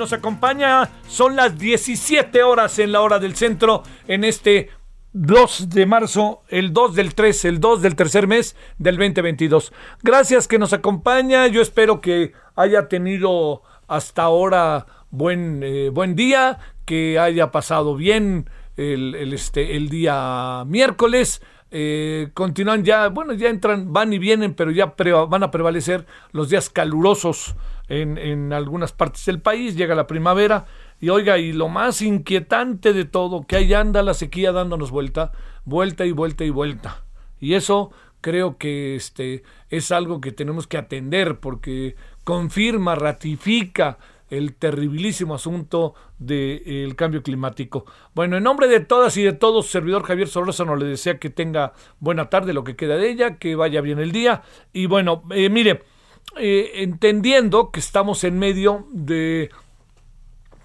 Nos acompaña. Son las 17 horas en la hora del centro en este 2 de marzo, el 2 del 3, el 2 del tercer mes del 2022. Gracias que nos acompaña. Yo espero que haya tenido hasta ahora buen, eh, buen día, que haya pasado bien el, el, este, el día miércoles. Eh, continúan ya, bueno, ya entran, van y vienen, pero ya van a prevalecer los días calurosos en, en algunas partes del país. Llega la primavera y oiga, y lo más inquietante de todo, que ahí anda la sequía dándonos vuelta, vuelta y vuelta y vuelta. Y eso creo que este es algo que tenemos que atender porque confirma, ratifica el terribilísimo asunto del cambio climático. Bueno, en nombre de todas y de todos, servidor Javier Solórzano le desea que tenga buena tarde, lo que queda de ella, que vaya bien el día. Y bueno, eh, mire, eh, entendiendo que estamos en medio de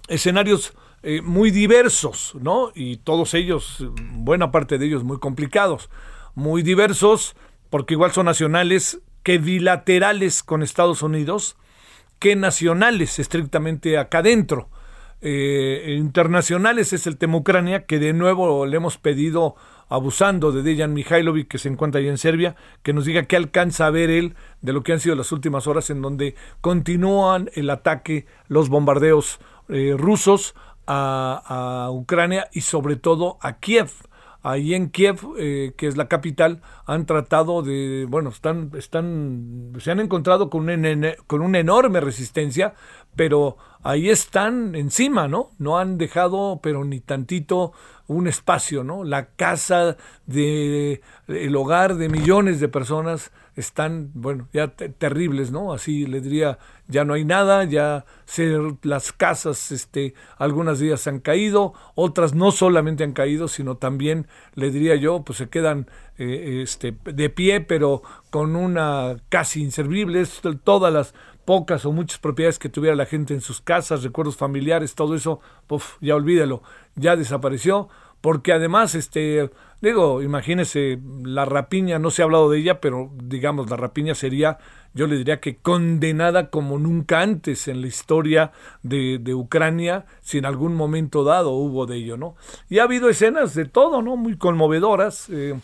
escenarios eh, muy diversos, ¿no? Y todos ellos, buena parte de ellos muy complicados, muy diversos, porque igual son nacionales que bilaterales con Estados Unidos, que nacionales estrictamente acá adentro. Eh, internacionales es el tema Ucrania, que de nuevo le hemos pedido, abusando de Dejan Mihailovic, que se encuentra ahí en Serbia, que nos diga qué alcanza a ver él de lo que han sido las últimas horas en donde continúan el ataque, los bombardeos eh, rusos a Ucrania y sobre todo a Kiev ahí en Kiev, eh, que es la capital, han tratado de, bueno, están, están, se han encontrado con una, con una enorme resistencia, pero ahí están encima, ¿no? No han dejado, pero ni tantito, un espacio, ¿no? La casa de, el hogar de millones de personas están, bueno, ya te, terribles, ¿no? Así le diría, ya no hay nada, ya se, las casas, este, algunas días se han caído, otras no solamente han caído, sino también, le diría yo, pues se quedan eh, este, de pie, pero con una casi inservible, todas las pocas o muchas propiedades que tuviera la gente en sus casas, recuerdos familiares, todo eso, uf, ya olvídalo, ya desapareció, porque además, este, digo, imagínese, la rapiña, no se ha hablado de ella, pero digamos, la rapiña sería, yo le diría que condenada como nunca antes en la historia de, Ucrania, si en algún momento dado hubo de ello, ¿no? Y ha habido escenas de todo, ¿no? Muy conmovedoras, eh,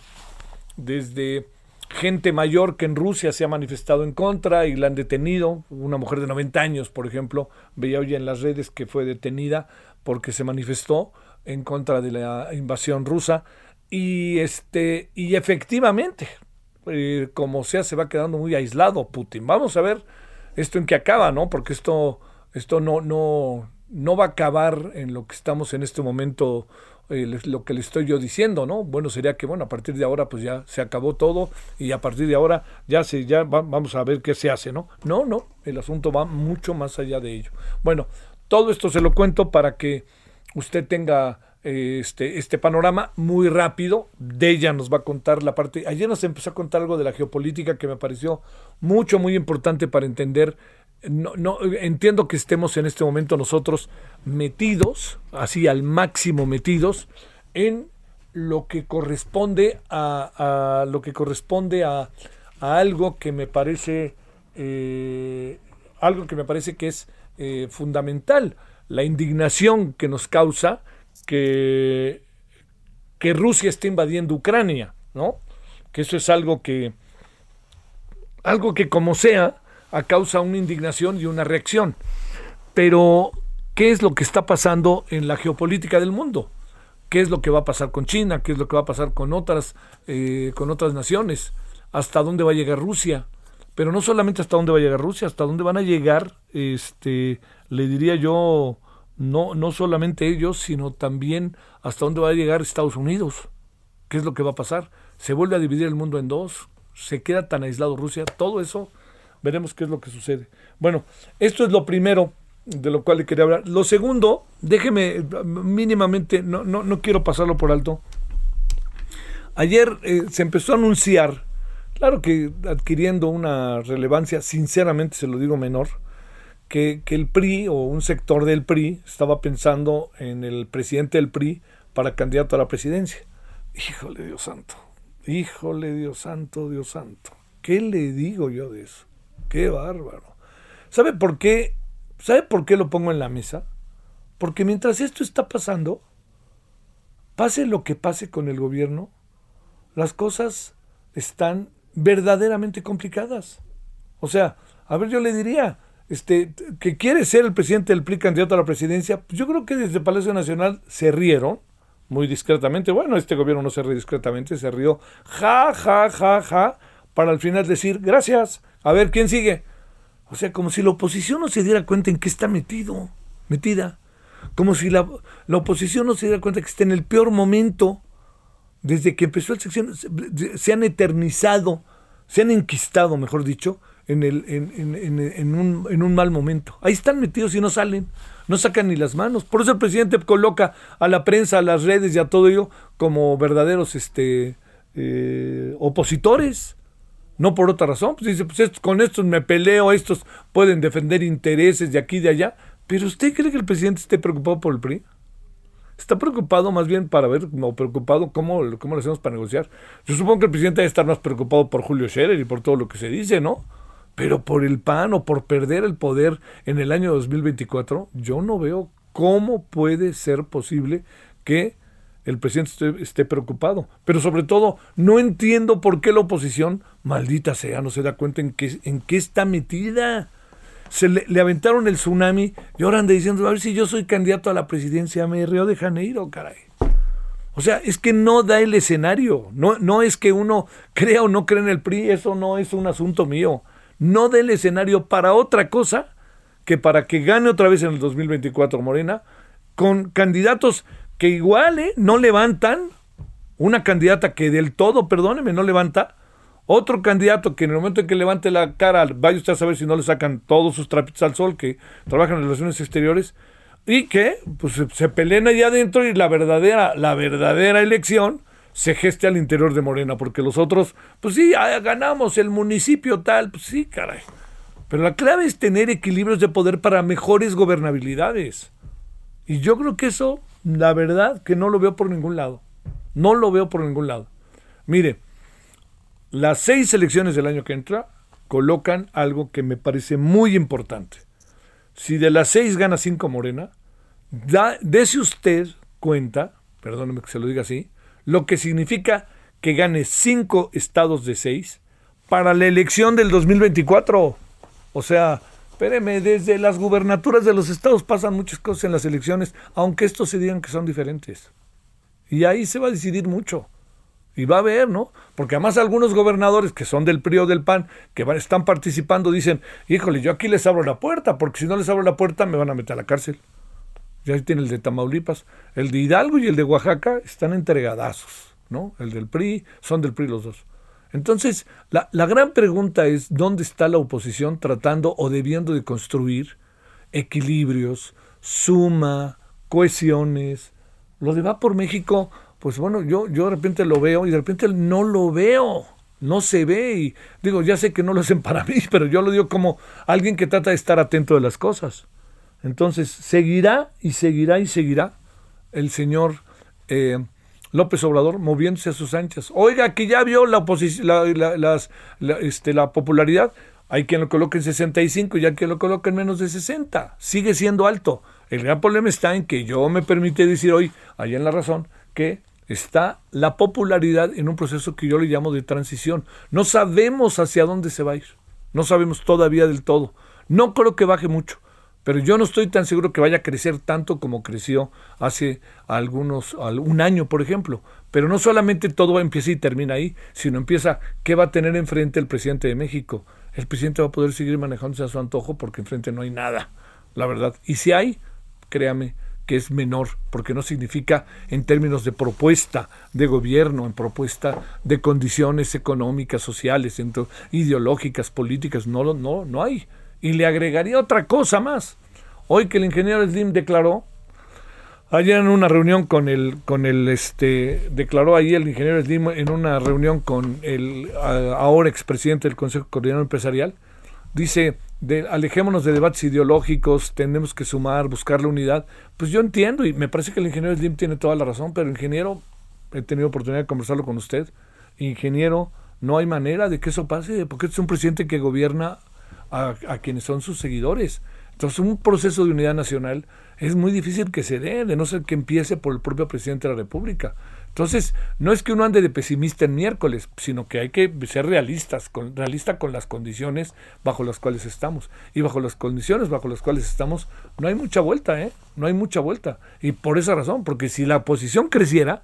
desde gente mayor que en Rusia se ha manifestado en contra y la han detenido. Una mujer de 90 años, por ejemplo, veía hoy en las redes que fue detenida porque se manifestó en contra de la invasión rusa. Y este, y efectivamente, eh, como sea, se va quedando muy aislado Putin. Vamos a ver esto en qué acaba, ¿no? Porque esto, esto no, no, no va a acabar en lo que estamos en este momento eh, lo que le estoy yo diciendo, ¿no? Bueno, sería que, bueno, a partir de ahora pues ya se acabó todo y a partir de ahora ya se, ya va, vamos a ver qué se hace, ¿no? No, no, el asunto va mucho más allá de ello. Bueno, todo esto se lo cuento para que usted tenga eh, este, este panorama muy rápido. De ella nos va a contar la parte. Ayer nos empezó a contar algo de la geopolítica que me pareció mucho, muy importante para entender no, no, entiendo que estemos en este momento nosotros metidos, así al máximo metidos, en lo que corresponde a, a lo que corresponde a, a, algo que me parece eh, algo que me parece que es eh, fundamental, la indignación que nos causa que, que Rusia está invadiendo Ucrania, ¿no? Que eso es algo que, algo que como sea, a causa una indignación y una reacción. Pero, ¿qué es lo que está pasando en la geopolítica del mundo? ¿Qué es lo que va a pasar con China? ¿Qué es lo que va a pasar con otras, eh, con otras naciones? ¿Hasta dónde va a llegar Rusia? Pero no solamente hasta dónde va a llegar Rusia, hasta dónde van a llegar, este, le diría yo, no, no solamente ellos, sino también hasta dónde va a llegar Estados Unidos. ¿Qué es lo que va a pasar? ¿Se vuelve a dividir el mundo en dos? ¿Se queda tan aislado Rusia? Todo eso, veremos qué es lo que sucede. Bueno, esto es lo primero de lo cual le quería hablar. Lo segundo, déjeme mínimamente, no, no, no quiero pasarlo por alto. Ayer eh, se empezó a anunciar, claro que adquiriendo una relevancia, sinceramente se lo digo menor, que, el PRI o un sector del PRI estaba pensando en el presidente del PRI para candidato a la presidencia. Híjole Dios santo, híjole Dios santo, Dios santo. ¿Qué le digo yo de eso? Qué bárbaro. ¿Sabe por qué? ¿Sabe por qué lo pongo en la mesa? Porque mientras esto está pasando, pase lo que pase con el gobierno, las cosas están verdaderamente complicadas. O sea, a ver, yo le diría, este, que quiere ser el presidente del PRI candidato a la presidencia, pues yo creo que desde Palacio Nacional se rieron muy discretamente. Bueno, este gobierno no se ríe discretamente, se rió ja, ja, ja, ja, para al final decir gracias. A ver, ¿quién sigue? O sea, como si la oposición no se diera cuenta en qué está metido, metida. Como si la, la oposición no se diera cuenta que está en el peor momento. Desde que empezó el sección, se han eternizado, se han enquistado, mejor dicho, en, el, en, un, en un mal momento. Ahí están metidos y no salen, no sacan ni las manos. Por eso el presidente coloca a la prensa, a las redes y a todo ello como verdaderos este, eh, opositores. No por otra razón. Pues dice, pues con estos me peleo, estos pueden defender intereses de aquí y de allá. Pero ¿usted cree que el presidente esté preocupado por el PRI? Está preocupado más bien para ver, o preocupado cómo, cómo lo hacemos para negociar. Yo supongo que el presidente debe estar más preocupado por Julio Scherer y por todo lo que se dice, ¿no? Pero por el PAN o por perder el poder en el año 2024, yo no veo cómo puede ser posible que el presidente esté, preocupado. Pero sobre todo, no entiendo por qué la oposición, maldita sea, no se da cuenta en qué, en qué está metida. Se le, aventaron el tsunami y ahora diciendo, a ver si yo soy candidato a la presidencia me Río de Janeiro, caray. O sea, es que no da el escenario. No, no es que uno crea o no cree en el PRI, eso no es un asunto mío no dé el escenario para otra cosa que para que gane otra vez en el 2024 Morena, con candidatos que igual ¿eh? no levantan, una candidata que del todo, perdóneme, no levanta, otro candidato que en el momento en que levante la cara, vaya usted a saber si no le sacan todos sus trapitos al sol, que trabajan en relaciones exteriores, y que pues, se, peleen allá adentro y la verdadera, la verdadera elección se geste al interior de Morena, porque los otros, pues sí, ah, ganamos el municipio tal, pues sí, caray. Pero la clave es tener equilibrios de poder para mejores gobernabilidades. Y yo creo que eso, la verdad, que no lo veo por ningún lado. No lo veo por ningún lado. Mire, las seis elecciones del año que entra colocan algo que me parece muy importante. Si de las seis gana cinco Morena, da, dése usted cuenta, perdóneme que se lo diga así, lo que significa que gane cinco estados de seis para la elección del 2024. O sea, espéreme, desde las gubernaturas de los estados pasan muchas cosas en las elecciones, aunque estos se digan que son diferentes. Y ahí se va a decidir mucho. Y va a haber, ¿no? Porque además algunos gobernadores que son del PRI o del PAN, que van, están participando, dicen, híjole, yo aquí les abro la puerta, porque si no les abro la puerta me van a meter a la cárcel. Ya tiene el de Tamaulipas. El de Hidalgo y el de Oaxaca están entregadazos, ¿no? El del PRI, son del PRI los dos. Entonces, la, la gran pregunta es, ¿dónde está la oposición tratando o debiendo de construir equilibrios, suma, cohesiones? Lo de va por México, pues bueno, yo, yo de repente lo veo y de repente no lo veo no se ve y digo, ya sé que no lo hacen para mí, pero yo lo digo como alguien que trata de estar atento de las cosas. Entonces, seguirá y seguirá y seguirá el señor eh, López Obrador moviéndose a sus anchas. Oiga, que ya vio la, la, este, la popularidad. Hay quien lo coloque en 65 y hay quien lo coloque en menos de 60. Sigue siendo alto. El gran problema está en que yo me permite decir hoy, allá en la razón, que está la popularidad en un proceso que yo le llamo de transición. No sabemos hacia dónde se va a ir. No sabemos todavía del todo. No creo que baje mucho, pero yo no estoy tan seguro que vaya a crecer tanto como creció hace algunos, un año, por ejemplo. Pero no solamente todo empieza y termina ahí, sino empieza qué va a tener enfrente el presidente de México. El presidente va a poder seguir manejándose a su antojo porque enfrente no hay nada, la verdad. Y si hay, créame, que es menor, porque no significa en términos de propuesta de gobierno, en propuesta de condiciones económicas, sociales, ideológicas, políticas, no, no, no hay. Y le agregaría otra cosa más. Hoy que el ingeniero Slim declaró, ayer en una reunión con el, con el, este, declaró ahí el ingeniero Slim en una reunión con el ahora expresidente del Consejo Coordinador Empresarial, dice, de, alejémonos de debates ideológicos, tenemos que sumar, buscar la unidad. Pues yo entiendo y me parece que el ingeniero Slim tiene toda la razón, pero ingeniero, he tenido oportunidad de conversarlo con usted, ingeniero, no hay manera de que eso pase, porque es un presidente que gobierna a, quienes son sus seguidores. Entonces, un proceso de unidad nacional es muy difícil que se dé, de no ser que empiece por el propio presidente de la República. Entonces, no es que uno ande de pesimista en miércoles, sino que hay que ser realistas, con, realista con las condiciones bajo las cuales estamos. Y bajo las condiciones bajo las cuales estamos, no hay mucha vuelta, ¿eh? No hay mucha vuelta. Y por esa razón, porque si la oposición creciera,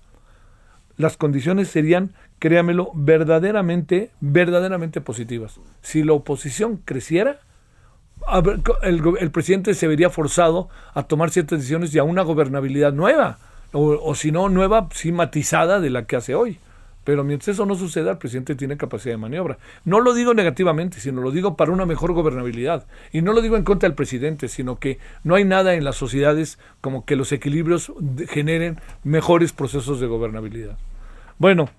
las condiciones serían, créamelo, verdaderamente, verdaderamente positivas. Si la oposición creciera, el, presidente se vería forzado a tomar ciertas decisiones y a una gobernabilidad nueva o, si no, nueva, sí matizada de la que hace hoy. Pero mientras eso no suceda, el presidente tiene capacidad de maniobra. No lo digo negativamente, sino lo digo para una mejor gobernabilidad. Y no lo digo en contra del presidente, sino que no hay nada en las sociedades como que los equilibrios generen mejores procesos de gobernabilidad. Bueno,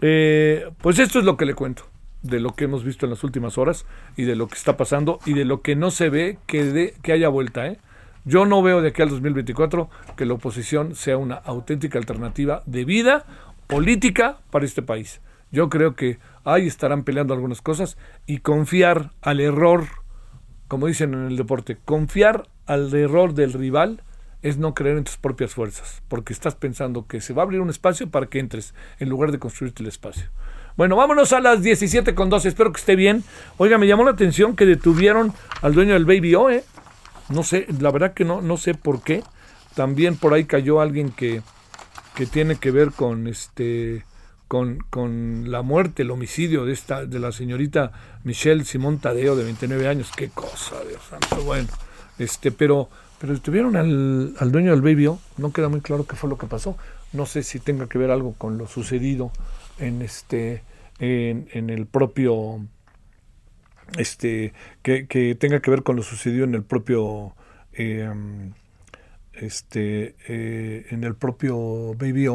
eh, pues esto es lo que le cuento de lo que hemos visto en las últimas horas y de lo que está pasando y de lo que no se ve que, de, que haya vuelta. ¿eh? Yo no veo de aquí al 2024 que la oposición sea una auténtica alternativa de vida política para este país. Yo creo que ahí estarán peleando algunas cosas y confiar al error, como dicen en el deporte, confiar al error del rival es no creer en tus propias fuerzas, porque estás pensando que se va a abrir un espacio para que entres, en lugar de construirte el espacio. Bueno, vámonos a las 17 con 12, espero que esté bien. Oiga, me llamó la atención que detuvieron al dueño del Baby O, ¿eh? No sé, la verdad que no, no sé por qué. También por ahí cayó alguien que, que tiene que ver con este con, con, la muerte, el homicidio de esta de la señorita Michelle Simón Tadeo de 29 años. Qué cosa, Dios santo. Bueno, este, pero pero detuvieron al, al dueño del Baby No queda muy claro qué fue lo que pasó. No sé si tenga que ver algo con lo sucedido en este en, en el propio este, que, tenga que ver con lo sucedido en el propio em, este, eh, en el propio Baby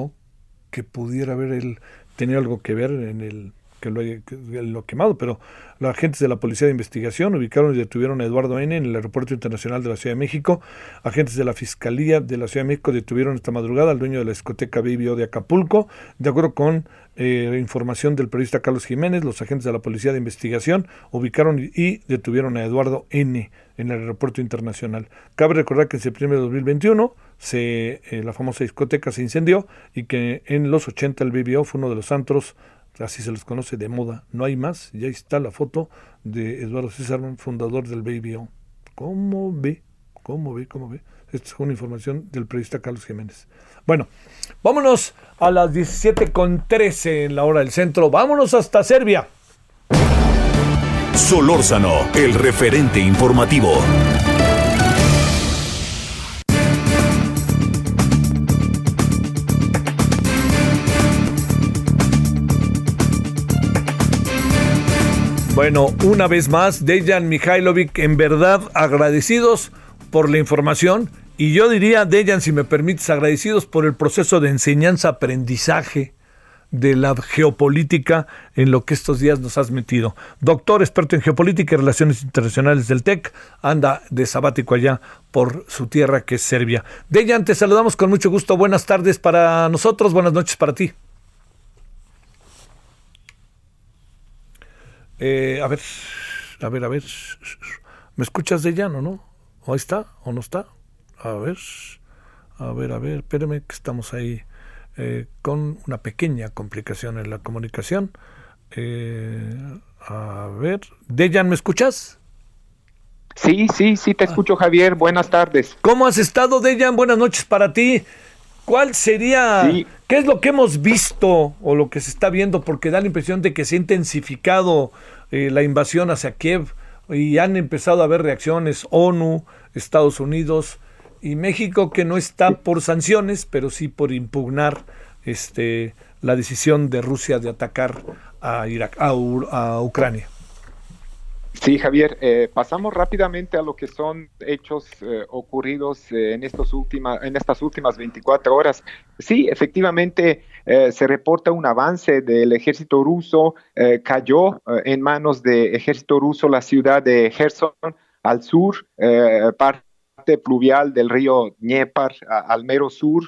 que pudiera haber él tenido algo que ver en el que lo, haya, lo quemado, pero los agentes de la Policía de Investigación ubicaron y detuvieron a Eduardo N. en el Aeropuerto Internacional de la Ciudad de México. Agentes de la Fiscalía de la Ciudad de México detuvieron esta madrugada al dueño de la discoteca Baby O de Acapulco, de acuerdo con eh, información del periodista Carlos Jiménez, los agentes de la Policía de Investigación ubicaron y detuvieron a Eduardo N. en el aeropuerto internacional. Cabe recordar que en septiembre de 2021 se, eh, la famosa discoteca se incendió y que en los 80 el BBO fue uno de los antros, así se les conoce, de moda. No hay más, ya está la foto de Eduardo César, fundador del BBO. ¿Cómo ve? ¿Cómo ve? ¿Cómo ve? Esta es una información del periodista Carlos Jiménez. Bueno, vámonos a las 17.13 en la hora del centro. Vámonos hasta Serbia. Solórzano, el referente informativo. Bueno, una vez más, Dejan Mihailovic, en verdad agradecidos por la información y yo diría, Dejan, si me permites, agradecidos por el proceso de enseñanza-aprendizaje de la geopolítica en lo que estos días nos has metido. Doctor, experto en geopolítica y relaciones internacionales del TEC, anda de sabático allá por su tierra que es Serbia. Dejan, te saludamos con mucho gusto. Buenas tardes para nosotros, buenas noches para ti. Eh, a ver, a ver, a ver. ¿Me escuchas, Dejan, o no? ¿O está? ¿O no está? A ver, a ver, a ver, espérame que estamos ahí eh, con una pequeña complicación en la comunicación. Eh, a ver, Dejan, ¿me escuchas? Sí, sí, sí, te ah. escucho, Javier. Buenas tardes. ¿Cómo has estado, Dejan? Buenas noches para ti. ¿Cuál sería, qué es lo que hemos visto o lo que se está viendo? Porque da la impresión de que se ha intensificado eh, la invasión hacia Kiev y han empezado a haber reacciones ONU, Estados Unidos y México que no está por sanciones, pero sí por impugnar este, la decisión de Rusia de atacar a, Irak, a Ucrania. Sí, Javier, eh, pasamos rápidamente a lo que son hechos eh, ocurridos eh, en, estos en estas últimas 24 horas. Sí, efectivamente se reporta un avance del ejército ruso. cayó en manos del ejército ruso la ciudad de Gerson al sur, parte pluvial del río Dnieper al mero sur,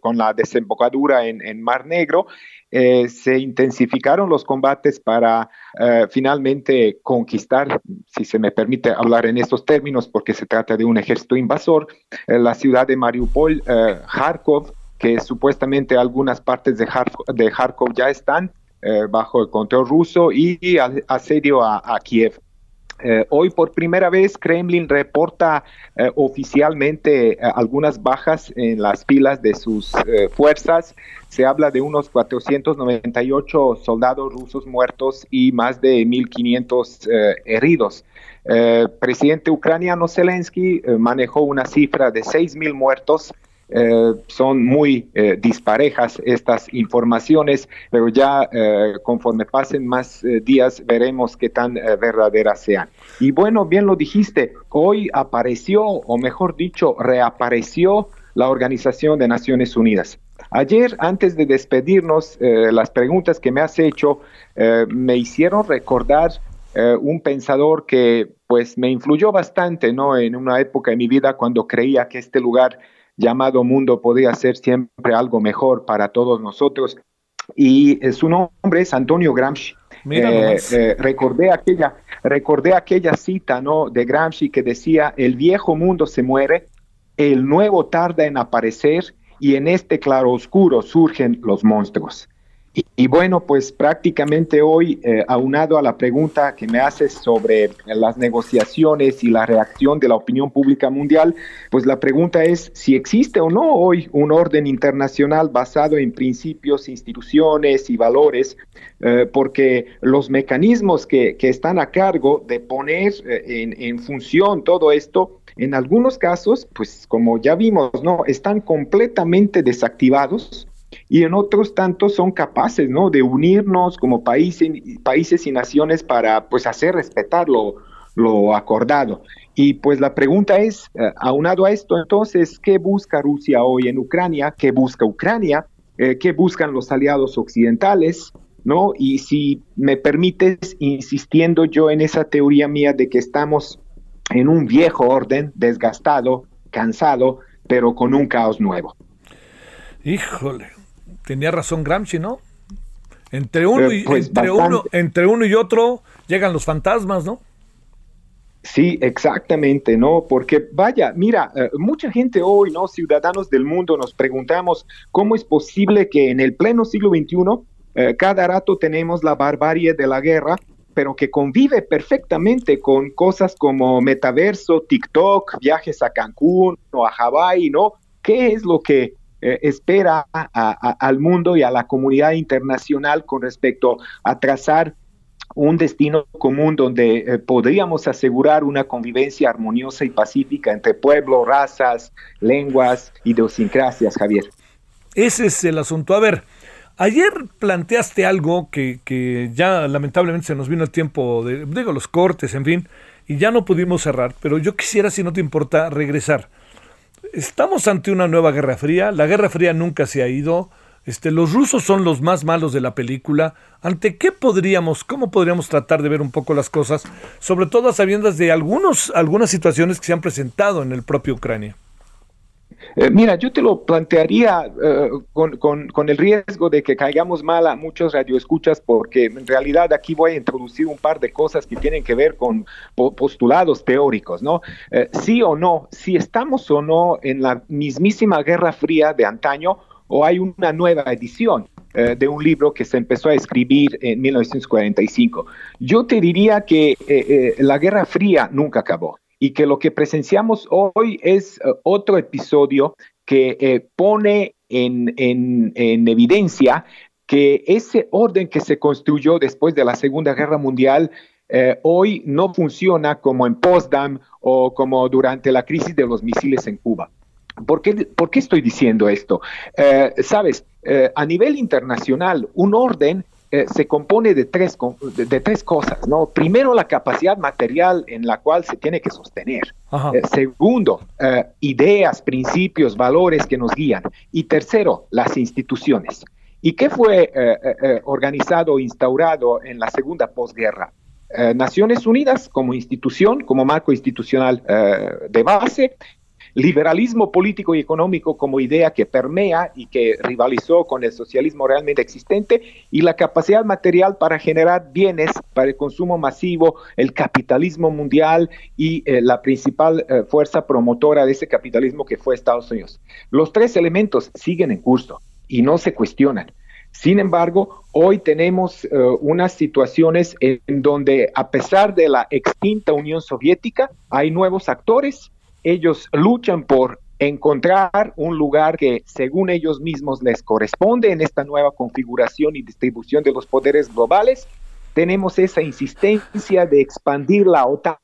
con la desembocadura en, en Mar Negro. Eh, se intensificaron los combates para eh, finalmente conquistar, si se me permite hablar en estos términos, porque se trata de un ejército invasor, eh, la ciudad de Mariupol, Kharkov, que supuestamente algunas partes de Kharkov, ya están bajo el control ruso y, asedio a Kiev. Eh, hoy por primera vez Kremlin reporta eh, oficialmente eh, algunas bajas en las filas de sus fuerzas. Se habla de unos 498 soldados rusos muertos y más de 1.500 heridos. presidente ucraniano Zelensky manejó una cifra de 6.000 muertos eh, son muy eh, disparejas estas informaciones, pero ya eh, conforme pasen más días veremos qué tan verdaderas sean. Y bueno, bien lo dijiste, hoy apareció, o mejor dicho, reapareció la Organización de Naciones Unidas. Ayer, antes de despedirnos, las preguntas que me has hecho me hicieron recordar un pensador que pues me influyó bastante, ¿no? En una época de mi vida cuando creía que este lugar llamado mundo podía ser siempre algo mejor para todos nosotros. Y eh, su nombre es Antonio Gramsci. Eh, eh, recordé aquella recordé aquella cita no de Gramsci que decía el viejo mundo se muere el nuevo tarda en aparecer y en este claro oscuro surgen los monstruos y, bueno, pues prácticamente hoy, eh, aunado a la pregunta que me haces sobre las negociaciones y la reacción de la opinión pública mundial, pues la pregunta es si existe o no hoy un orden internacional basado en principios, instituciones y valores, eh, porque los mecanismos que, están a cargo de poner eh, en, en función todo esto, en algunos casos, pues como ya vimos, ¿no? Están completamente desactivados y en otros tantos son capaces, ¿no? De unirnos como países, países y naciones para, pues, hacer respetar lo, acordado. Y pues la pregunta es, eh, aunado a esto, entonces, ¿qué busca Rusia hoy en Ucrania? ¿Qué busca Ucrania? Eh, ¿Qué buscan los aliados occidentales? ¿No? Y si me permites, insistiendo yo en esa teoría mía de que estamos en un viejo orden, desgastado, cansado, pero con un caos nuevo. Híjole, tenía razón Gramsci, ¿no? Entre uno, y, pues, entre, uno, entre uno y otro llegan los fantasmas, ¿no? Sí, exactamente, ¿no? Porque vaya, mira, eh, mucha gente hoy, ¿no? Ciudadanos del mundo nos preguntamos cómo es posible que en el pleno siglo XXI eh, cada rato tenemos la barbarie de la guerra, pero que convive perfectamente con cosas como metaverso, TikTok, viajes a Cancún o a Hawái, ¿no? ¿Qué es lo que eh, espera al mundo y a la comunidad internacional con respecto a trazar un destino común donde eh, podríamos asegurar una convivencia armoniosa y pacífica entre pueblos, razas, lenguas, idiosincrasias, Javier. Ese es el asunto. A ver, ayer planteaste algo que, que ya lamentablemente se nos vino el tiempo, de, digo, los cortes, en fin, y ya no pudimos cerrar, pero yo quisiera, si no te importa, regresar estamos ante una nueva Guerra Fría. La Guerra Fría nunca se ha ido. Este, los rusos son los más malos de la película. ¿Ante qué podríamos, cómo podríamos tratar de ver un poco las cosas, sobre todo a sabiendas de algunos, algunas situaciones que se han presentado en el propio Ucrania? Eh, mira, yo te lo plantearía eh, con, el riesgo de que caigamos mal a muchos radioescuchas, porque en realidad aquí voy a introducir un par de cosas que tienen que ver con postulados teóricos, ¿no? Eh, sí o no, si estamos o no en la mismísima Guerra Fría de antaño, o hay una nueva edición de un libro que se empezó a escribir en 1945. Yo te diría que la Guerra Fría nunca acabó y que lo que presenciamos hoy es otro episodio que pone en, en, en evidencia que ese orden que se construyó después de la Segunda Guerra Mundial hoy no funciona como en Potsdam o como durante la crisis de los misiles en Cuba. ¿Por qué, ¿Por qué estoy diciendo esto? Eh, Sabes, eh, a nivel internacional, un orden eh, se compone de tres, de, tres cosas, ¿no? Primero, la capacidad material en la cual se tiene que sostener. segundo, ideas, principios, valores que nos guían. Y tercero, las instituciones. ¿Y qué fue organizado, instaurado en la segunda posguerra? Naciones Unidas como institución, como marco institucional de base, liberalismo político y económico como idea que permea y que rivalizó con el socialismo realmente existente y la capacidad material para generar bienes para el consumo masivo, el capitalismo mundial y eh, la principal eh, fuerza promotora de ese capitalismo que fue Estados Unidos. Los tres elementos siguen en curso y no se cuestionan. Sin embargo, hoy tenemos eh, unas situaciones en donde, a pesar de la extinta Unión Soviética, hay nuevos actores ellos luchan por encontrar un lugar que según ellos mismos les corresponde en esta nueva configuración y distribución de los poderes globales. Tenemos esa insistencia de expandir la OTAN,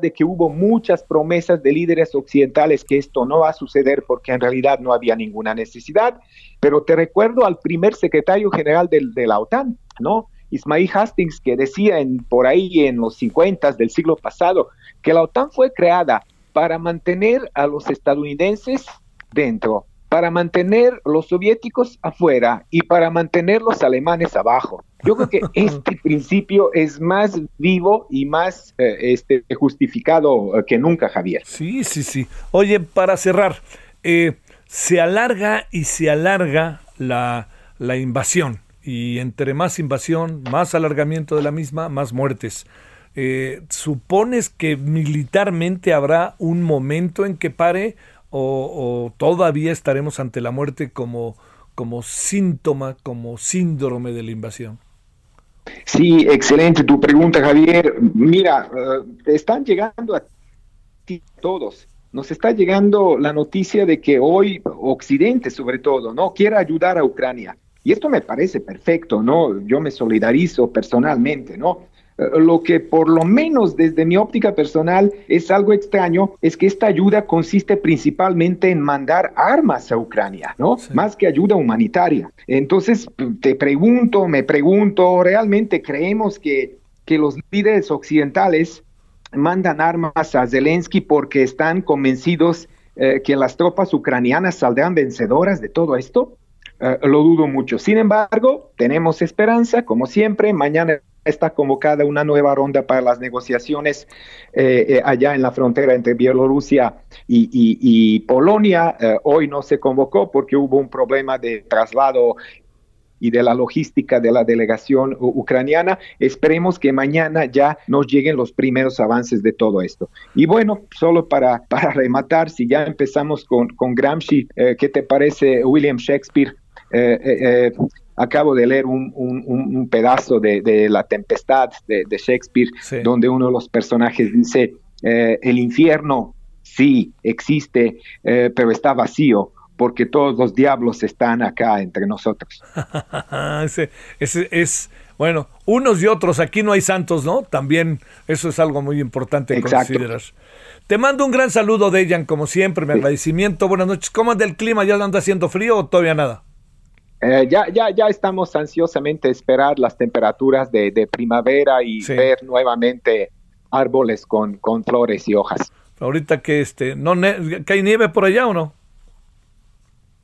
de que hubo muchas promesas de líderes occidentales que esto no va a suceder porque en realidad no había ninguna necesidad. Pero te recuerdo al primer secretario general de, la OTAN, ¿no? Ismail Hastings, que decía en, por ahí en los 50 del siglo pasado que la OTAN fue creada para mantener a los estadounidenses dentro, para mantener los soviéticos afuera y para mantener los alemanes abajo. Yo creo que este principio es más vivo y más eh, este, justificado eh, que nunca, Javier. Sí, sí, sí. Oye, para cerrar, eh, se alarga y se alarga la, la invasión y entre más invasión, más alargamiento de la misma, más muertes. Eh, ¿Supones que militarmente habrá un momento en que pare o, todavía estaremos ante la muerte como, como síntoma, como síndrome de la invasión? Sí, excelente tu pregunta, Javier. Mira, eh, están llegando a ti todos. Nos está llegando la noticia de que hoy Occidente, sobre todo, no quiere ayudar a Ucrania y esto me parece perfecto, ¿no? Yo me solidarizo personalmente, ¿no? Eh, lo que por lo menos desde mi óptica personal es algo extraño es que esta ayuda consiste principalmente en mandar armas a Ucrania, ¿no? Más que ayuda humanitaria. Entonces, te pregunto, me pregunto, ¿realmente creemos que, que los líderes occidentales mandan armas a Zelensky porque están convencidos eh, que las tropas ucranianas saldrán vencedoras de todo esto? Eh, lo dudo mucho. Sin embargo, tenemos esperanza, como siempre. Mañana está convocada una nueva ronda para las negociaciones eh, eh, allá en la frontera entre Bielorrusia y, Polonia. hoy no se convocó porque hubo un problema de traslado y de la logística de la delegación ucraniana. Esperemos que mañana ya nos lleguen los primeros avances de todo esto. Y bueno, solo para, rematar, si ya empezamos con Gramsci, ¿qué te parece William Shakespeare? Eh, eh, eh, acabo de leer un, pedazo de, La Tempestad de, Shakespeare, donde uno de los personajes dice, el infierno sí existe, pero está vacío porque todos los diablos están acá entre nosotros. ese, es, bueno, unos y otros, aquí no hay santos, ¿no? También eso es algo muy importante considerar. Te mando un gran saludo, Dejan, como siempre, mi agradecimiento, buenas noches. ¿Cómo anda el clima? ¿Ya anda haciendo frío o todavía nada? Eh, ya, ya, ya estamos ansiosamente esperar las temperaturas de, primavera y ver nuevamente árboles con, con, flores y hojas. Ahorita que este, no ¿que hay nieve por allá o no?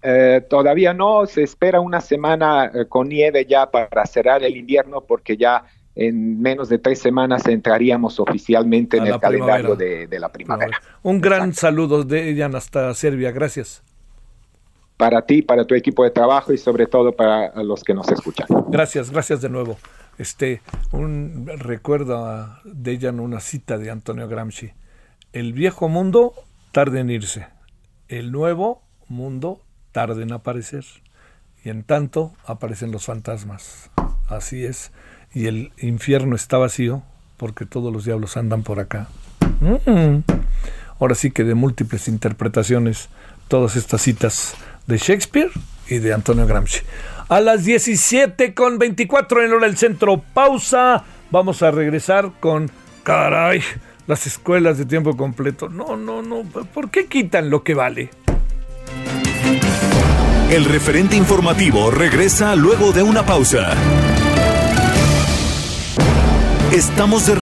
Eh, todavía no, se espera una semana eh, con nieve ya para cerrar el invierno porque ya en menos de tres semanas entraríamos oficialmente en el calendario de, la primavera. Un gran saludo de ella hasta Serbia, gracias para ti, para tu equipo de trabajo y sobre todo para los que nos escuchan. Gracias, gracias de nuevo. Este, un recuerdo de ella en una cita de Antonio Gramsci. El viejo mundo tarda en irse. El nuevo mundo tarda en aparecer. Y en tanto aparecen los fantasmas. Así es. Y el infierno está vacío porque todos los diablos andan por acá. Mm. Ahora sí que de múltiples interpretaciones todas estas citas de Shakespeare y de Antonio Gramsci. A las 17 con 24 en hora del centro, pausa. Vamos a regresar con, caray, las escuelas de tiempo completo. No, no, no. ¿Por qué quitan lo que vale? El referente informativo regresa luego de una pausa. Estamos de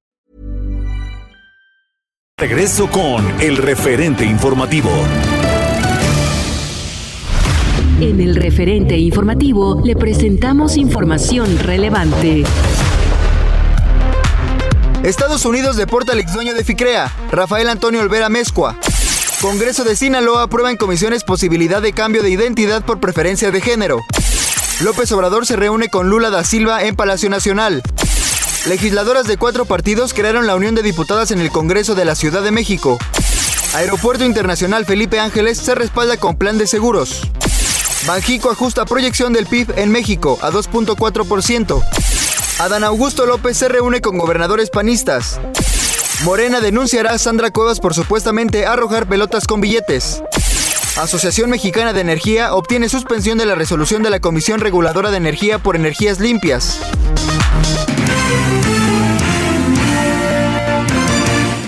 Regreso con el referente informativo. En el referente informativo le presentamos información relevante. Estados Unidos deporta al ex dueño de Ficrea, Rafael Antonio Olvera Mezcua. Congreso de Sinaloa aprueba en comisiones posibilidad de cambio de identidad por preferencia de género. López Obrador se reúne con Lula da Silva en Palacio Nacional. Legisladoras de cuatro partidos crearon la Unión de Diputadas en el Congreso de la Ciudad de México. Aeropuerto Internacional Felipe Ángeles se respalda con plan de seguros. Banjico ajusta proyección del PIB en México a 2.4%. Adán Augusto López se reúne con gobernadores panistas. Morena denunciará a Sandra Cuevas por supuestamente arrojar pelotas con billetes. Asociación Mexicana de Energía obtiene suspensión de la resolución de la Comisión Reguladora de Energía por Energías Limpias.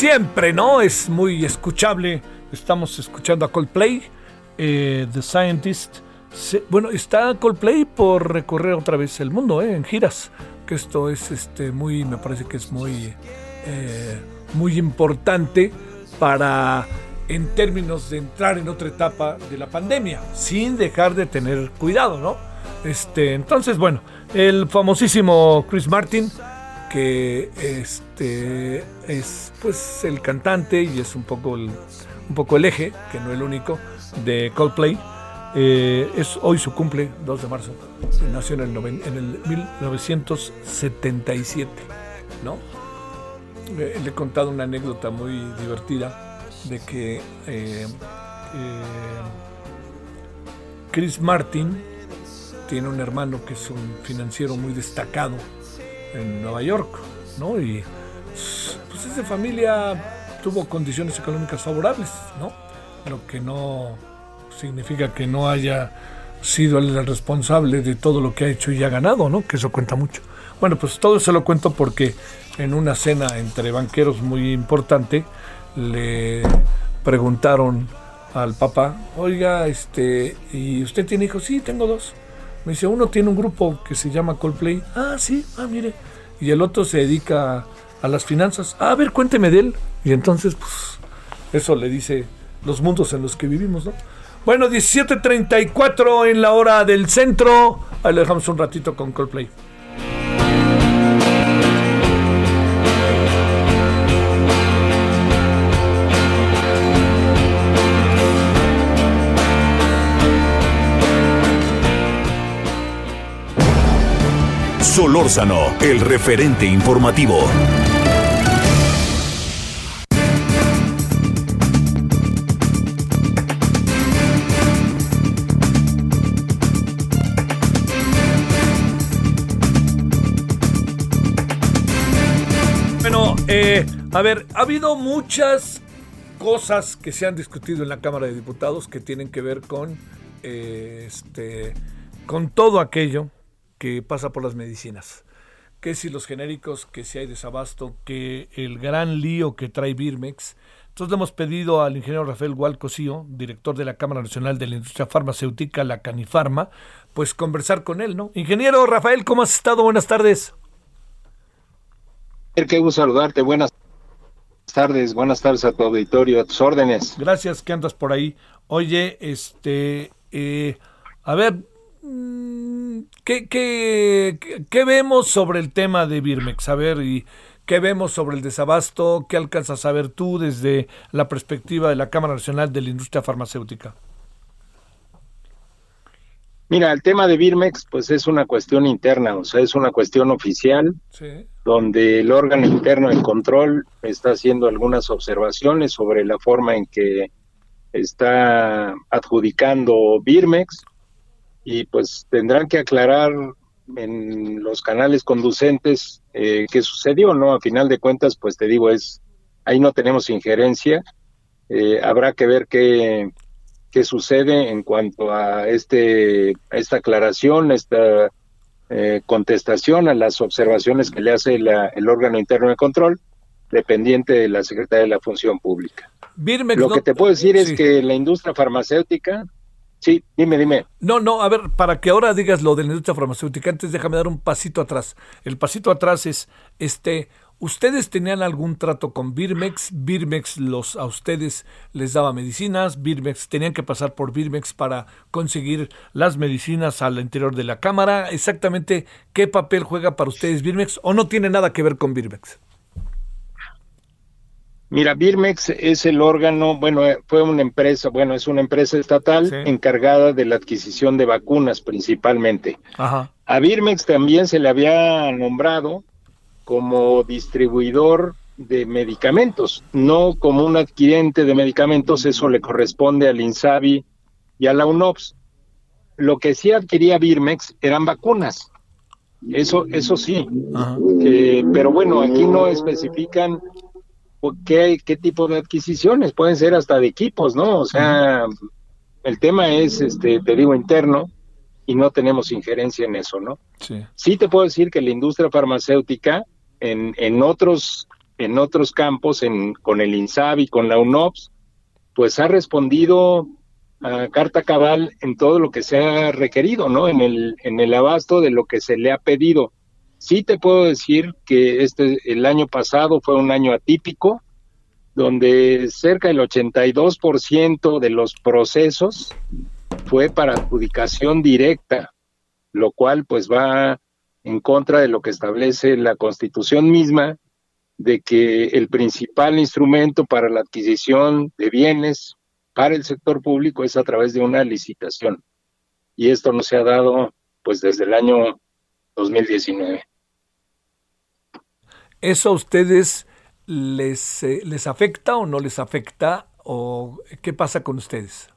Siempre, ¿no? Es muy escuchable. Estamos escuchando a Coldplay, eh, The Scientist. Bueno, está Coldplay por recorrer otra vez el mundo, ¿eh? En giras. Que esto es este, muy, me parece que es muy, eh, muy importante para, en términos de entrar en otra etapa de la pandemia, sin dejar de tener cuidado, ¿no? Este, entonces, bueno, el famosísimo Chris Martin, que este es pues el cantante y es un poco el, un poco el eje, que no el único, de Coldplay. Eh, es hoy su cumple, 2 de marzo. Nació en el, noven- en el 1977, ¿no? Eh, le he contado una anécdota muy divertida de que eh, Chris Martin tiene un hermano que es un financiero muy destacado en Nueva York, ¿no? Y pues es de familia, tuvo condiciones económicas favorables, ¿no? Lo que no significa que no haya sido el responsable de todo lo que ha hecho y ha ganado, ¿no? Que eso cuenta mucho. Bueno, pues todo se lo cuento porque en una cena entre banqueros muy importante le preguntaron al papá, oiga, este, ¿y usted tiene hijos? Sí, tengo dos. Me dice, uno tiene un grupo que se llama Coldplay. Ah, sí, ah, mire. Y el otro se dedica a las finanzas. Ah, a ver, cuénteme de él. Y entonces, pues, eso le dice los mundos en los que vivimos, ¿no? Bueno, 17.34 en la hora del centro. Ahí le dejamos un ratito con Coldplay. Solórzano, el referente informativo. Bueno, eh, a ver, ha habido muchas cosas que se han discutido en la Cámara de Diputados que tienen que ver con eh, este con todo aquello que pasa por las medicinas. Que si los genéricos, que si hay desabasto, que el gran lío que trae Birmex. Entonces le hemos pedido al ingeniero Rafael Gualcosío, director de la Cámara Nacional de la Industria Farmacéutica, la Canifarma, pues conversar con él, ¿no? Ingeniero Rafael, ¿cómo has estado? Buenas tardes. Qué gusto saludarte. Buenas tardes, buenas tardes a tu auditorio, a tus órdenes. Gracias que andas por ahí. Oye, este, eh, a ver, ¿Qué, qué, qué, vemos sobre el tema de Birmex? A ver, y ¿qué vemos sobre el desabasto? ¿Qué alcanzas a ver tú desde la perspectiva de la Cámara Nacional de la Industria Farmacéutica? Mira, el tema de Birmex, pues es una cuestión interna, o sea, es una cuestión oficial, donde el órgano interno de control está haciendo algunas observaciones sobre la forma en que está adjudicando Birmex y pues tendrán que aclarar en los canales conducentes eh, qué sucedió, ¿no? A final de cuentas, pues te digo, es ahí no tenemos injerencia, eh, habrá que ver qué, qué sucede en cuanto a este esta aclaración, esta eh, contestación a las observaciones que le hace el órgano interno de control, dependiente de la Secretaría de la Función Pública. Lo que te puedo decir es que la industria farmacéutica Sí, dime, dime. No, no, a ver, para que ahora digas lo de la industria farmacéutica, antes déjame dar un pasito atrás. El pasito atrás es, este, ¿ustedes tenían algún trato con Birmex? Birmex los, a ustedes les daba medicinas, Birmex tenían que pasar por Birmex para conseguir las medicinas al interior de la cámara. Exactamente, ¿qué papel juega para ustedes Birmex o no tiene nada que ver con Birmex? Mira, Birmex es el órgano, bueno, eh, fue una empresa, bueno, es una empresa estatal encargada de la adquisición de vacunas principalmente. A Birmex también se le había nombrado como distribuidor de medicamentos, no como un adquirente de medicamentos, eso le corresponde al INSABI y a la UNOPS. Lo que sí adquiría Birmex eran vacunas, eso, eso sí, eh, pero bueno, aquí no especifican ¿qué, qué tipo de adquisiciones? Pueden ser hasta de equipos, ¿no? O sea, el tema es, este, te digo, interno y no tenemos injerencia en eso, ¿no? Sí. Sí te puedo decir que la industria farmacéutica en, en otros en otros campos, en, con el INSABI, con la UNOPS, pues ha respondido a carta cabal en todo lo que se ha requerido, ¿no? En el, en el abasto de lo que se le ha pedido. Sí te puedo decir que este el año pasado fue un año atípico, donde cerca del 82% de los procesos fue para adjudicación directa, lo cual pues va en contra de lo que establece la Constitución misma, de que el principal instrumento para la adquisición de bienes para el sector público es a través de una licitación. Y esto no se ha dado pues desde el año 2019. ¿Eso a ustedes les, eh, les afecta o no les afecta? ¿O qué pasa con ustedes?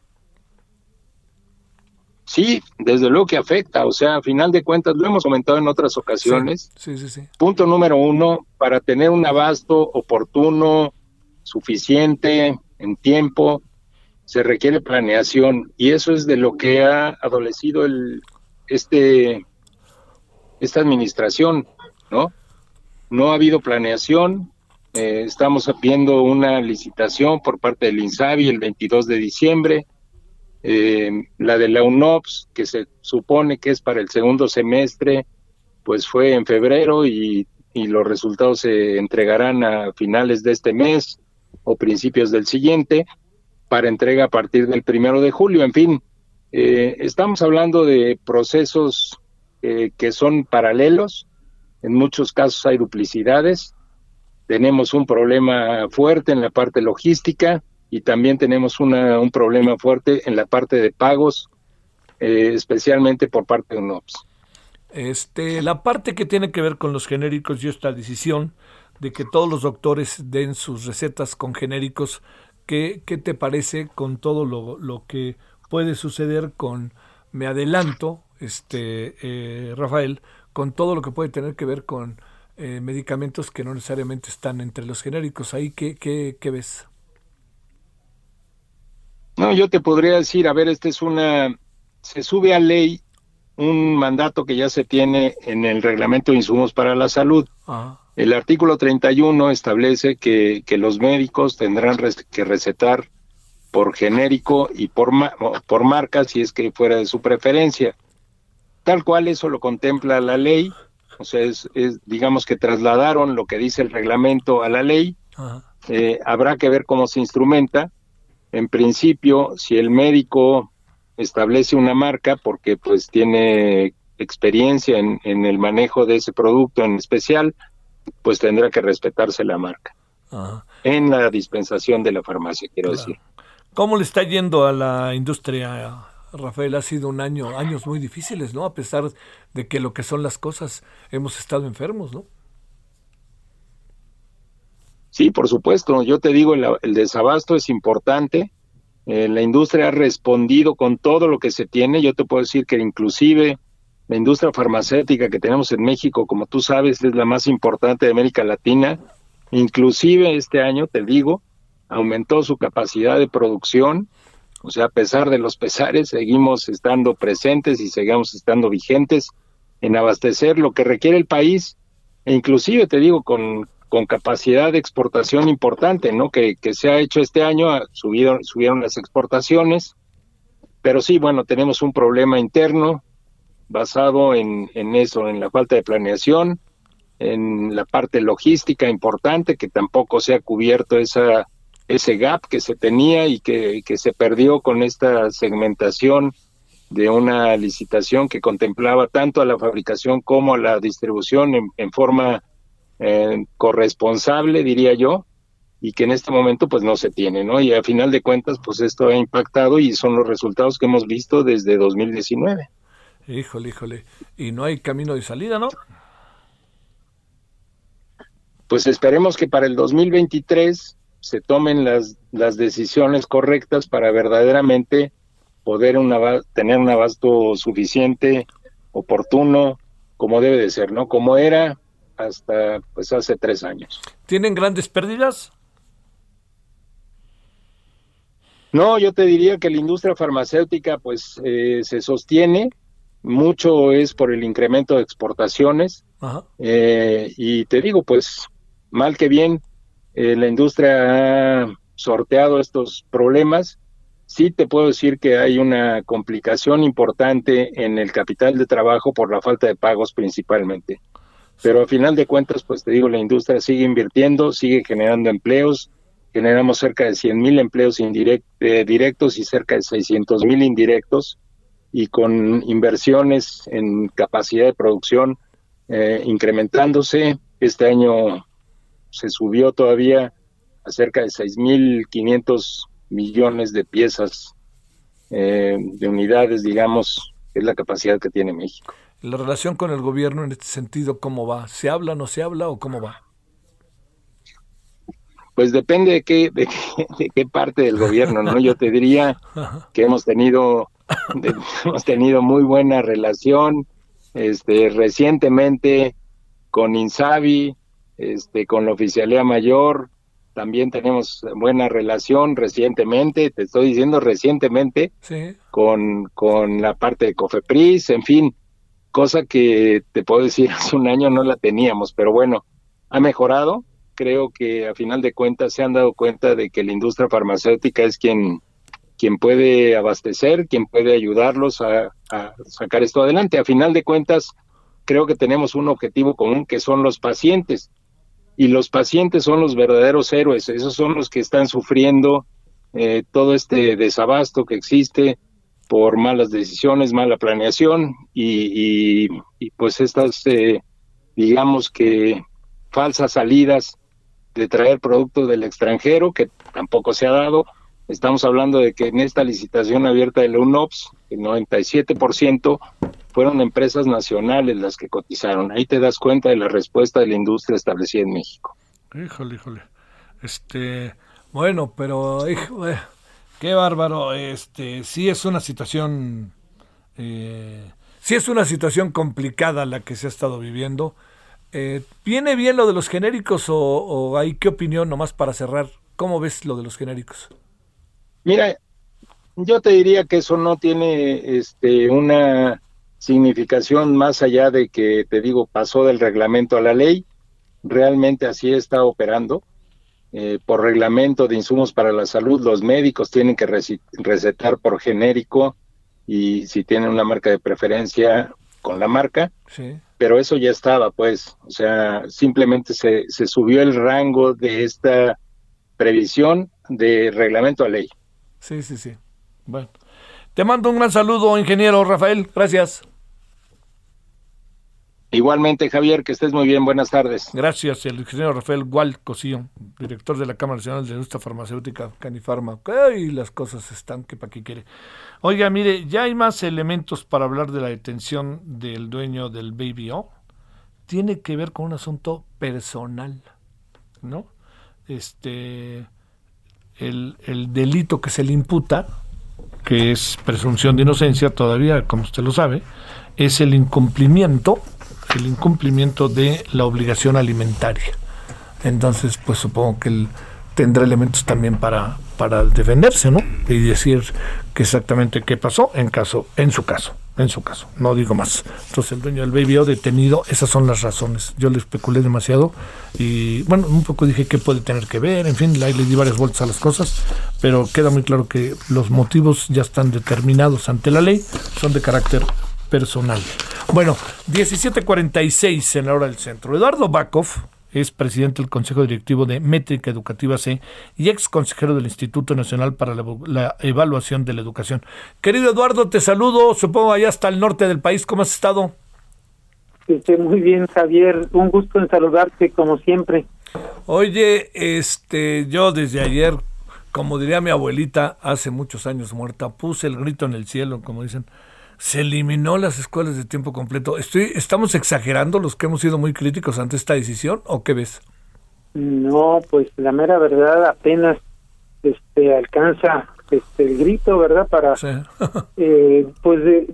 Sí, desde luego que afecta. O sea, a final de cuentas, lo hemos comentado en otras ocasiones. Sí, sí, sí. Punto número uno, para tener un abasto oportuno, suficiente, en tiempo, se requiere planeación. Y eso es de lo que ha adolecido el, este, esta administración ¿no? No ha habido planeación, eh, estamos viendo una licitación por parte del INSABI el 22 de diciembre, eh, la de la UNOPS, que se supone que es para el segundo semestre, pues fue en febrero y, los resultados se entregarán a finales de este mes o principios del siguiente para entrega a partir del primero de julio. En fin, eh, estamos hablando de procesos eh, que son paralelos, en muchos casos hay duplicidades, tenemos un problema fuerte en la parte logística y también tenemos una, un problema fuerte en la parte de pagos, eh, especialmente por parte de UNOPS. Este, la parte que tiene que ver con los genéricos y esta decisión de que todos los doctores den sus recetas con genéricos, ¿qué, qué te parece con todo lo, lo que puede suceder con, me adelanto, este, eh, Rafael, con todo lo que puede tener que ver con eh, medicamentos que no necesariamente están entre los genéricos. ¿Ahí qué, qué, qué ves? No, yo te podría decir, a ver, este es una, se sube a ley un mandato que ya se tiene en el reglamento de insumos para la salud. El artículo 31 establece que, que los médicos tendrán que recetar por genérico y por, por marca si es que fuera de su preferencia. Tal cual eso lo contempla la ley, o sea, es, digamos que trasladaron lo que dice el reglamento a la ley, eh, habrá que ver cómo se instrumenta. En principio, si el médico establece una marca porque pues tiene experiencia en, en el manejo de ese producto en especial, pues tendrá que respetarse la marca. En la dispensación de la farmacia, quiero decir. ¿Cómo le está yendo a la industria, Rafael? Ha sido un año, años muy difíciles, ¿no? A pesar de que lo que son las cosas, hemos estado enfermos, ¿no? Sí, por supuesto. Yo te digo, el, desabasto es importante. Eh, la industria ha respondido con todo lo que se tiene. Yo te puedo decir que inclusive la industria farmacéutica que tenemos en México, como tú sabes, es la más importante de América Latina. Inclusive este año, te digo, aumentó su capacidad de producción, o sea, a pesar de los pesares, seguimos estando presentes y seguimos estando vigentes en abastecer lo que requiere el país, e inclusive te digo, con, con capacidad de exportación importante, ¿no? Que, que se ha hecho este año, subieron, subieron las exportaciones, pero sí, bueno, tenemos un problema interno basado en, en eso, en la falta de planeación, en la parte logística importante, que tampoco se ha cubierto esa ese gap que se tenía y que, se perdió con esta segmentación de una licitación que contemplaba tanto a la fabricación como a la distribución en, forma eh, corresponsable, diría yo, y que en este momento pues no se tiene, ¿no? Y a final de cuentas pues esto ha impactado y son los resultados que hemos visto desde 2019. Híjole, híjole. Y no hay camino de salida, ¿no? Pues esperemos que para el 2023 se tomen las, las decisiones correctas para verdaderamente poder una, tener un abasto suficiente, oportuno, como debe de ser, ¿no? Como era hasta pues hace tres años. ¿Tienen grandes pérdidas? No, yo te diría que la industria farmacéutica pues eh, se sostiene, mucho es por el incremento de exportaciones eh, y te digo pues mal que bien eh, la industria ha sorteado estos problemas. Sí te puedo decir que hay una complicación importante en el capital de trabajo por la falta de pagos principalmente. Pero a final de cuentas, pues te digo, la industria sigue invirtiendo, sigue generando empleos. Generamos cerca de 100 mil empleos eh, directos y cerca de 600 mil indirectos. Y con inversiones en capacidad de producción eh, incrementándose. Este año se subió todavía a cerca de 6.500 millones de piezas eh, de unidades, digamos, es la capacidad que tiene México. La relación con el gobierno en este sentido, ¿cómo va? ¿Se habla, no se habla o cómo va? Pues depende de qué, de qué, parte del gobierno, ¿no? Yo te diría que hemos tenido, hemos tenido muy buena relación, este, recientemente con Insabi, este, con la oficialía mayor, también tenemos buena relación recientemente, te estoy diciendo recientemente, con, con la parte de COFEPRIS, en fin, cosa que te puedo decir hace un año no la teníamos, pero bueno, ha mejorado. Creo que a final de cuentas se han dado cuenta de que la industria farmacéutica es quien, quien puede abastecer, quien puede ayudarlos a, a sacar esto adelante. A final de cuentas, creo que tenemos un objetivo común que son los pacientes. Y los pacientes son los verdaderos héroes, esos son los que están sufriendo eh, todo este desabasto que existe por malas decisiones, mala planeación y, pues estas, eh, digamos que falsas salidas de traer productos del extranjero, que tampoco se ha dado. Estamos hablando de que en esta licitación abierta de la UNOPS, el 97% fueron empresas nacionales las que cotizaron. Ahí te das cuenta de la respuesta de la industria establecida en México. Híjole, híjole. Este, bueno, pero hijo, eh, qué bárbaro. Este, sí es una situación, eh, sí es una situación complicada la que se ha estado viviendo. Eh, ¿Viene bien lo de los genéricos o, o hay qué opinión nomás para cerrar? ¿Cómo ves lo de los genéricos? Mira, yo te diría que eso no tiene este, una significación más allá de que, te digo, pasó del reglamento a la ley, realmente así está operando. Eh, por reglamento de insumos para la salud, los médicos tienen que recetar por genérico y si tienen una marca de preferencia con la marca, sí. pero eso ya estaba, pues, o sea, simplemente se, se subió el rango de esta previsión de reglamento a ley. Sí, sí, sí. Bueno, te mando un gran saludo, ingeniero Rafael. Gracias. Igualmente, Javier, que estés muy bien. Buenas tardes. Gracias, el ingeniero Rafael Gual Cosío, director de la Cámara Nacional de Industria Farmacéutica, Canifarma. Y las cosas están que para qué quiere. Oiga, mire, ya hay más elementos para hablar de la detención del dueño del Baby O. Tiene que ver con un asunto personal, ¿no? Este, el, el delito que se le imputa, que es presunción de inocencia todavía, como usted lo sabe, es el incumplimiento el incumplimiento de la obligación alimentaria. Entonces, pues supongo que él tendrá elementos también para, para defenderse, ¿no? Y decir que exactamente qué pasó en caso, en su caso, en su caso, no digo más. Entonces el dueño del baby o detenido, esas son las razones. Yo le especulé demasiado y bueno, un poco dije qué puede tener que ver, en fin, le di varias vueltas a las cosas, pero queda muy claro que los motivos ya están determinados ante la ley, son de carácter personal. Bueno, 17:46 en la hora del centro. Eduardo Bakov es presidente del Consejo Directivo de Métrica Educativa C y ex consejero del Instituto Nacional para la, Evaluación de la Educación. Querido Eduardo, te saludo, supongo allá hasta el norte del país. ¿Cómo has estado? Estoy muy bien, Javier. Un gusto en saludarte, como siempre. Oye, este, yo desde ayer, como diría mi abuelita, hace muchos años muerta, puse el grito en el cielo, como dicen se eliminó las escuelas de tiempo completo. Estoy, ¿Estamos exagerando los que hemos sido muy críticos ante esta decisión o qué ves? No, pues la mera verdad apenas este alcanza este el grito, ¿verdad? Para eh, pues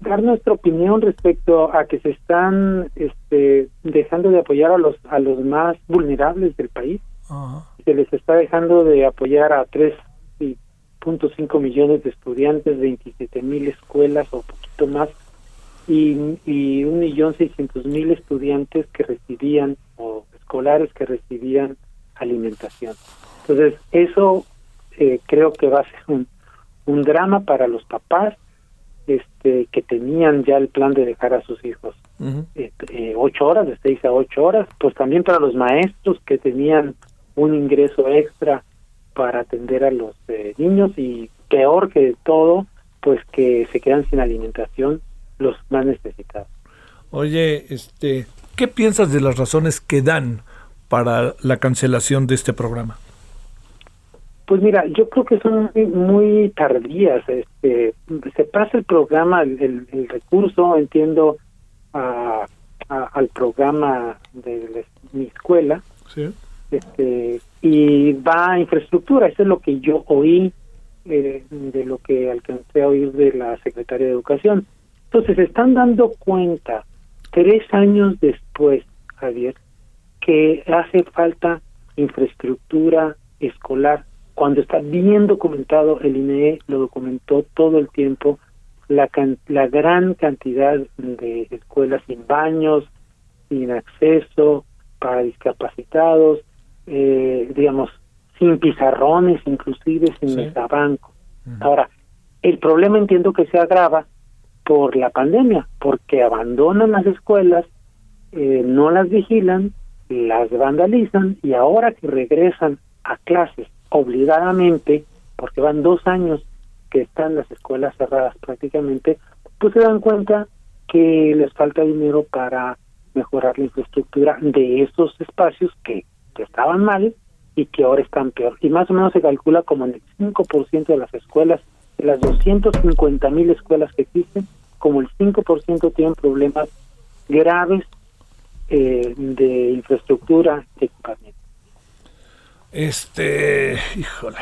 dar nuestra opinión respecto a que se están este dejando de apoyar a los a los más vulnerables del país. Se les está dejando de apoyar a tres cinco millones de estudiantes, 27 mil escuelas o poquito más, y, y un millón seiscientos mil estudiantes que recibían o escolares que recibían alimentación. Entonces, eso eh, creo que va a ser un, un drama para los papás este, que tenían ya el plan de dejar a sus hijos eh, eh, ocho horas, de seis a ocho horas, pues también para los maestros que tenían un ingreso extra para atender a los eh, niños y peor que todo, pues que se quedan sin alimentación los más necesitados. Oye, este, ¿qué piensas de las razones que dan para la cancelación de este programa? Pues mira, yo creo que son muy tardías. Este, se pasa el programa, el, recurso, entiendo, a, al programa de mi escuela. Sí este y va a infraestructura. Eso es lo que yo oí eh, de lo que alcancé a oír de la secretaria de educación. Entonces se están dando cuenta tres años después Javier que hace falta infraestructura escolar. Cuando está bien documentado el INE lo documentó todo el tiempo. La, la gran cantidad de escuelas sin baños, sin acceso para discapacitados, eh, digamos, sin pizarrones, inclusive sin metabanco. Ahora, el problema entiendo que se agrava por la pandemia, porque abandonan las escuelas, eh, no las vigilan, las vandalizan y ahora que regresan a clases obligadamente, porque van dos años que están las escuelas cerradas prácticamente, pues se dan cuenta que les falta dinero para mejorar la infraestructura de esos espacios que, estaban mal y que ahora están peor. Y más o menos se calcula como en el 5% de las escuelas, de las 250 mil escuelas que existen, como el 5% tienen problemas graves eh, de infraestructura de equipamiento. Este, híjole,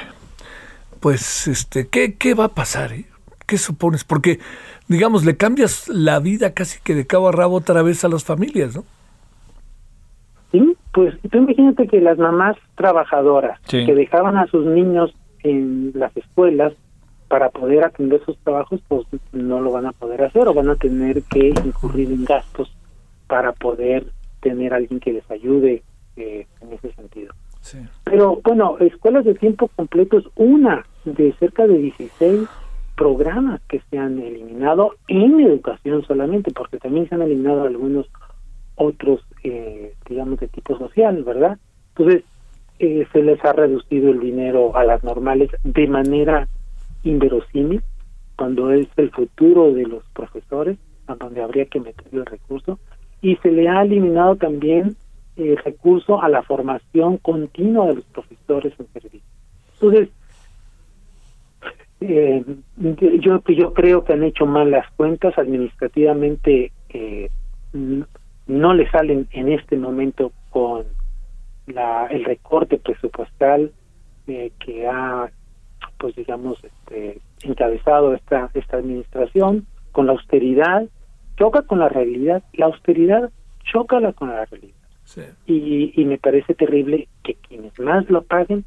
pues, este, ¿qué, qué va a pasar? Eh? ¿Qué supones? Porque, digamos, le cambias la vida casi que de cabo a rabo otra vez a las familias, ¿no? Pues tú imagínate que las mamás trabajadoras que dejaban a sus niños en las escuelas para poder atender sus trabajos, pues no lo van a poder hacer o van a tener que incurrir en gastos para poder tener a alguien que les ayude eh, en ese sentido. Pero bueno, escuelas de tiempo completo es una de cerca de 16 programas que se han eliminado en educación solamente, porque también se han eliminado algunos otros, eh, digamos, de tipo social, ¿verdad? Entonces, eh, se les ha reducido el dinero a las normales de manera inverosímil, cuando es el futuro de los profesores, a donde habría que meter el recurso, y se le ha eliminado también el recurso a la formación continua de los profesores en servicio. Entonces, eh, yo yo creo que han hecho mal las cuentas administrativamente eh, no le salen en este momento con la el recorte presupuestal eh, que ha pues digamos este, encabezado esta esta administración con la austeridad choca con la realidad. La austeridad choca con la realidad. Y, y me parece terrible que quienes más lo paguen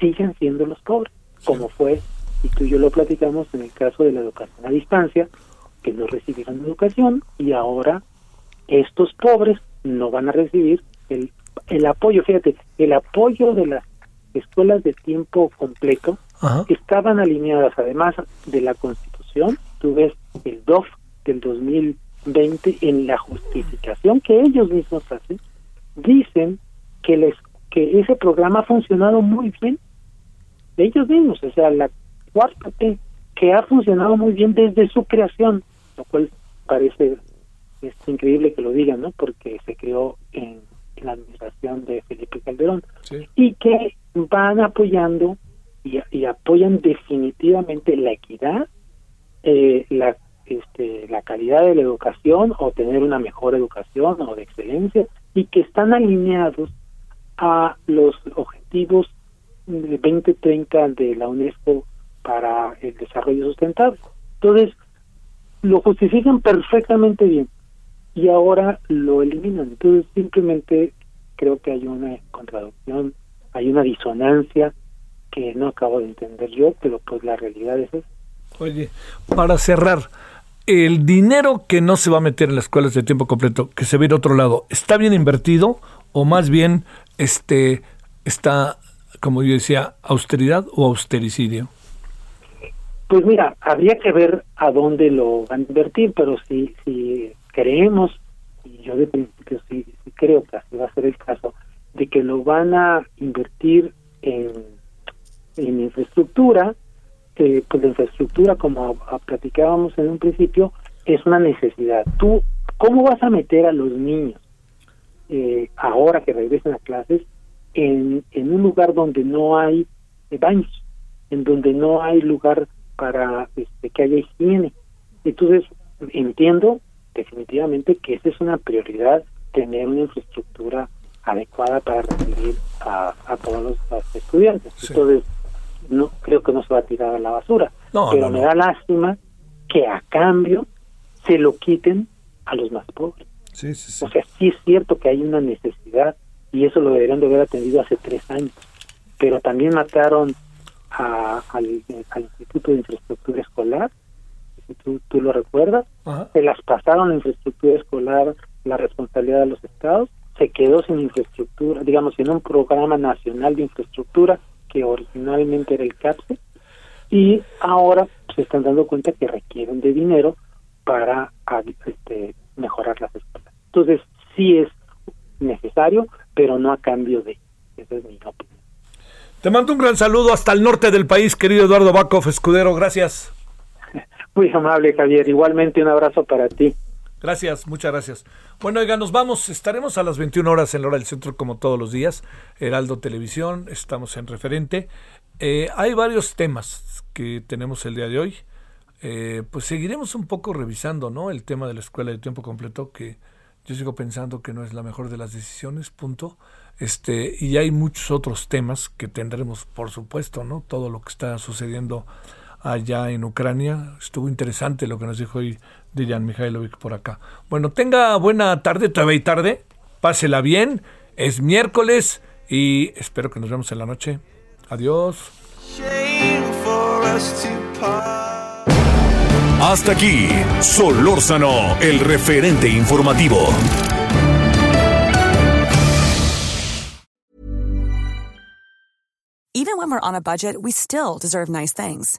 sigan siendo los pobres como fue y tú y yo lo platicamos en el caso de la educación a distancia, que no recibieron educación y ahora estos pobres no van a recibir el, el apoyo, fíjate, el apoyo de las escuelas de tiempo completo estaban alineadas. Además de la Constitución, tú ves el DOF del 2020 en la justificación que ellos mismos hacen, dicen que les que ese programa ha funcionado muy bien ellos mismos, o sea, la cuarta que ha funcionado muy bien desde su creación, lo cual parece es increíble que lo digan, ¿no? Porque se creó en, la administración de Felipe Calderón y que van apoyando y, apoyan definitivamente la equidad, eh, la este, la calidad de la educación o tener una mejor educación o de excelencia y que están alineados a los objetivos de 2030 de la UNESCO para el desarrollo sustentable. Entonces, lo justifican perfectamente bien y ahora lo eliminan. Entonces, simplemente creo que hay una contradicción, hay una disonancia que no acabo de entender yo, pero pues la realidad es esa. Oye, para cerrar, el dinero que no se va a meter en las escuelas de tiempo completo, que se ve a otro lado, ¿está bien invertido o más bien este está, como yo decía, austeridad o austericidio? Pues mira, habría que ver a dónde lo van a invertir, pero si, si creemos, y yo de principio sí, creo que así va a ser el caso, de que lo van a invertir en, en infraestructura, pues la infraestructura, como platicábamos en un principio, es una necesidad. Tú, ¿cómo vas a meter a los niños eh, ahora que regresen a clases en, en un lugar donde no hay baños, en donde no hay lugar para este, que haya higiene. Entonces, entiendo definitivamente que esa es una prioridad, tener una infraestructura adecuada para recibir a, todos los, estudiantes. Entonces, no creo que no se va a tirar a la basura, pero me da lástima que a cambio se lo quiten a los más pobres. o sea, sí es cierto que hay una necesidad y eso lo deberían de haber atendido hace tres años, pero también mataron al, Instituto de Infraestructura Escolar, si tú, tú lo recuerdas, se las pasaron a infraestructura escolar, la responsabilidad de los estados, se quedó sin infraestructura, digamos, sin un programa nacional de infraestructura que originalmente era el CAPSE, y ahora se están dando cuenta que requieren de dinero para este, mejorar las escuelas. Entonces, sí es necesario, pero no a cambio de. Esa es mi opinión. Te mando un gran saludo hasta el norte del país, querido Eduardo Bacov, escudero. Gracias. Muy amable, Javier. Igualmente un abrazo para ti. Gracias, muchas gracias. Bueno, oiga, nos vamos. Estaremos a las 21 horas en la hora del centro como todos los días. Heraldo Televisión, estamos en referente. Eh, hay varios temas que tenemos el día de hoy. Eh, pues seguiremos un poco revisando, ¿no? El tema de la escuela de tiempo completo, que yo sigo pensando que no es la mejor de las decisiones, punto. Este, y hay muchos otros temas que tendremos, por supuesto, ¿no? Todo lo que está sucediendo allá en Ucrania. Estuvo interesante lo que nos dijo hoy Dijan Mihailovic por acá. Bueno, tenga buena tarde, todavía hay tarde. Pásela bien. Es miércoles y espero que nos vemos en la noche. Adiós. Hasta aquí, Solórzano, el referente informativo. Even when we're on a budget, we still deserve nice things.